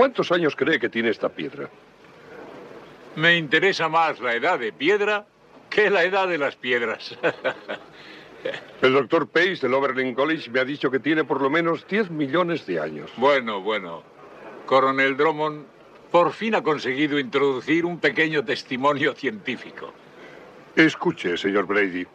¿Cuántos años cree que tiene esta piedra? Me interesa más la edad de piedra que la edad de las piedras. El doctor Pace del Oberlin College me ha dicho que tiene por lo menos 10 millones de años. bueno, bueno. Coronel Drummond por fin ha conseguido introducir un pequeño testimonio científico. Escuche, señor Brady.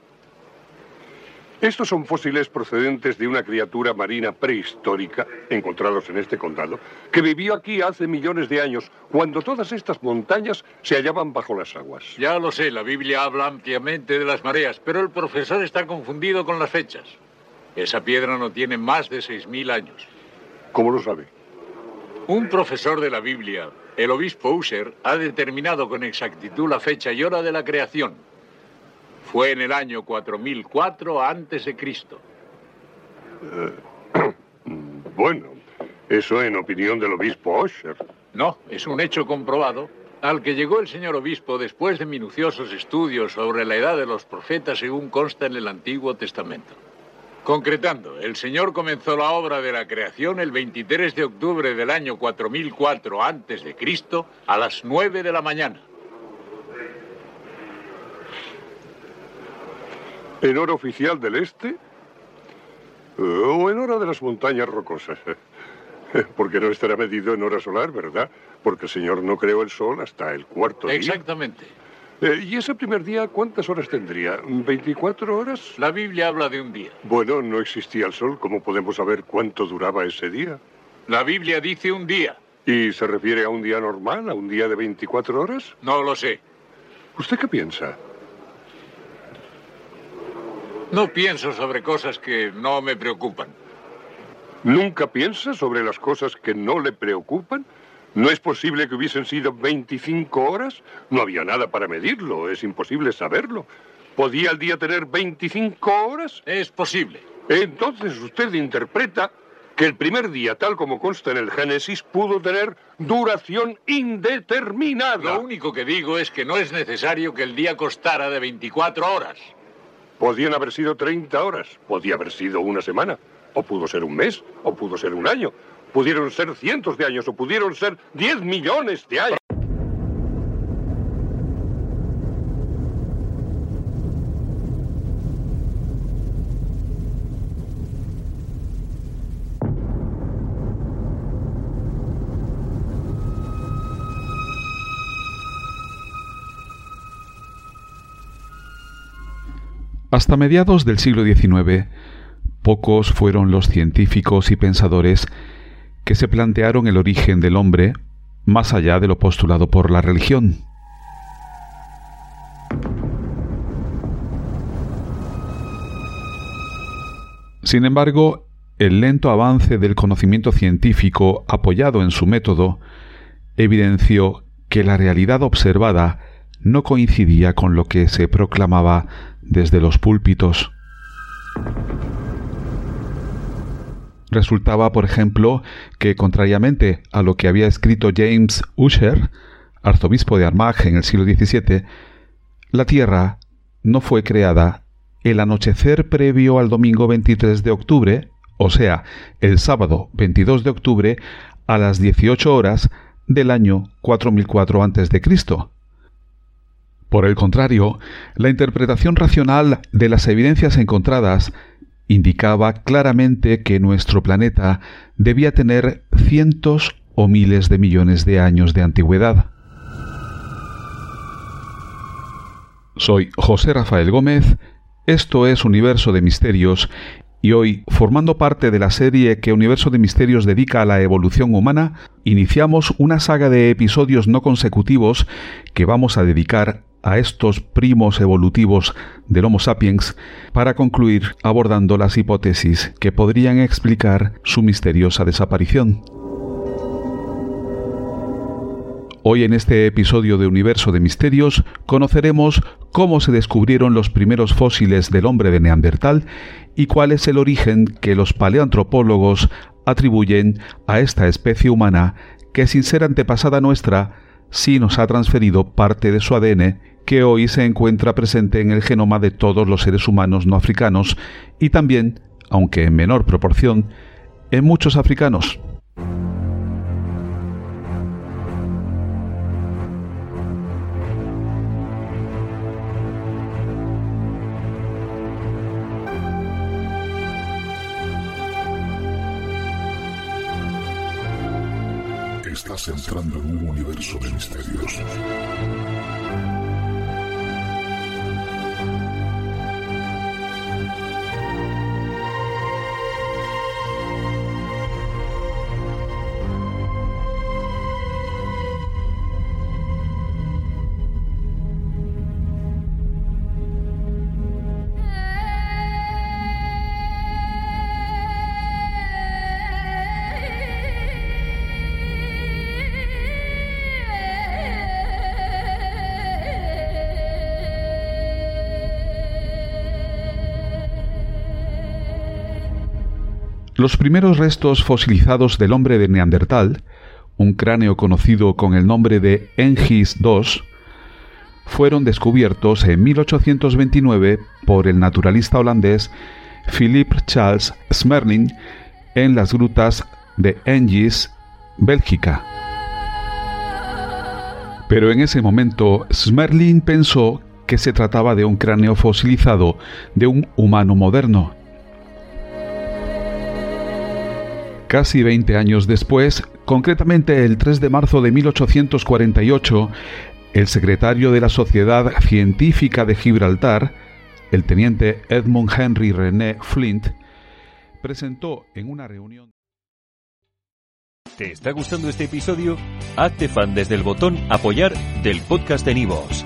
Estos son fósiles procedentes de una criatura marina prehistórica, encontrados en este condado, que vivió aquí hace millones de años, cuando todas estas montañas se hallaban bajo las aguas. Ya lo sé, la Biblia habla ampliamente de las mareas, pero el profesor está confundido con las fechas. Esa piedra no tiene más de 6.000 años. ¿Cómo lo sabe? Un profesor de la Biblia, el obispo User, ha determinado con exactitud la fecha y hora de la creación. Fue en el año 4004 antes de Cristo. Bueno, eso en opinión del obispo Osher. No, es un hecho comprobado al que llegó el señor obispo después de minuciosos estudios sobre la edad de los profetas según consta en el Antiguo Testamento. Concretando, el Señor comenzó la obra de la creación el 23 de octubre del año 4004 antes de Cristo a las 9 de la mañana. ¿En hora oficial del este? ¿O en hora de las montañas rocosas? Porque no estará medido en hora solar, ¿verdad? Porque el Señor no creó el sol hasta el cuarto día. Exactamente. Eh, ¿Y ese primer día cuántas horas tendría? ¿24 horas? La Biblia habla de un día. Bueno, no existía el sol. ¿Cómo podemos saber cuánto duraba ese día? La Biblia dice un día. ¿Y se refiere a un día normal, a un día de 24 horas? No lo sé. ¿Usted qué piensa? No pienso sobre cosas que no me preocupan. ¿Nunca piensa sobre las cosas que no le preocupan? ¿No es posible que hubiesen sido 25 horas? No había nada para medirlo, es imposible saberlo. ¿Podía el día tener 25 horas? Es posible. Entonces usted interpreta que el primer día, tal como consta en el Génesis, pudo tener duración indeterminada. Lo único que digo es que no es necesario que el día costara de 24 horas. Podían haber sido 30 horas, podía haber sido una semana, o pudo ser un mes, o pudo ser un año. Pudieron ser cientos de años, o pudieron ser 10 millones de años. Hasta mediados del siglo XIX, pocos fueron los científicos y pensadores que se plantearon el origen del hombre más allá de lo postulado por la religión. Sin embargo, el lento avance del conocimiento científico apoyado en su método evidenció que la realidad observada no coincidía con lo que se proclamaba desde los púlpitos. Resultaba, por ejemplo, que contrariamente a lo que había escrito James Ussher, arzobispo de Armagh en el siglo XVII, la Tierra no fue creada el anochecer previo al domingo 23 de octubre, o sea, el sábado 22 de octubre a las 18 horas del año 4004 a.C. Por el contrario, la interpretación racional de las evidencias encontradas indicaba claramente que nuestro planeta debía tener cientos o miles de millones de años de antigüedad. Soy José Rafael Gómez, esto es Universo de Misterios y hoy, formando parte de la serie que Universo de Misterios dedica a la evolución humana, iniciamos una saga de episodios no consecutivos que vamos a dedicar a estos primos evolutivos del Homo sapiens para concluir abordando las hipótesis que podrían explicar su misteriosa desaparición. Hoy en este episodio de Universo de Misterios conoceremos cómo se descubrieron los primeros fósiles del hombre de Neandertal y cuál es el origen que los paleoantropólogos atribuyen a esta especie humana que sin ser antepasada nuestra sí nos ha transferido parte de su ADN que hoy se encuentra presente en el genoma de todos los seres humanos no africanos y también, aunque en menor proporción, en muchos africanos. Estás entrando en un universo de misterios. Los primeros restos fosilizados del hombre de Neandertal, un cráneo conocido con el nombre de Engis II, fueron descubiertos en 1829 por el naturalista holandés Philip Charles Smerling en las grutas de Engis, Bélgica. Pero en ese momento Smerling pensó que se trataba de un cráneo fosilizado de un humano moderno Casi 20 años después, concretamente el 3 de marzo de 1848, el secretario de la Sociedad Científica de Gibraltar, el teniente Edmund Henry René Flint, presentó en una reunión. ¿Te está gustando este episodio? Hazte fan desde el botón Apoyar del podcast de Nivos.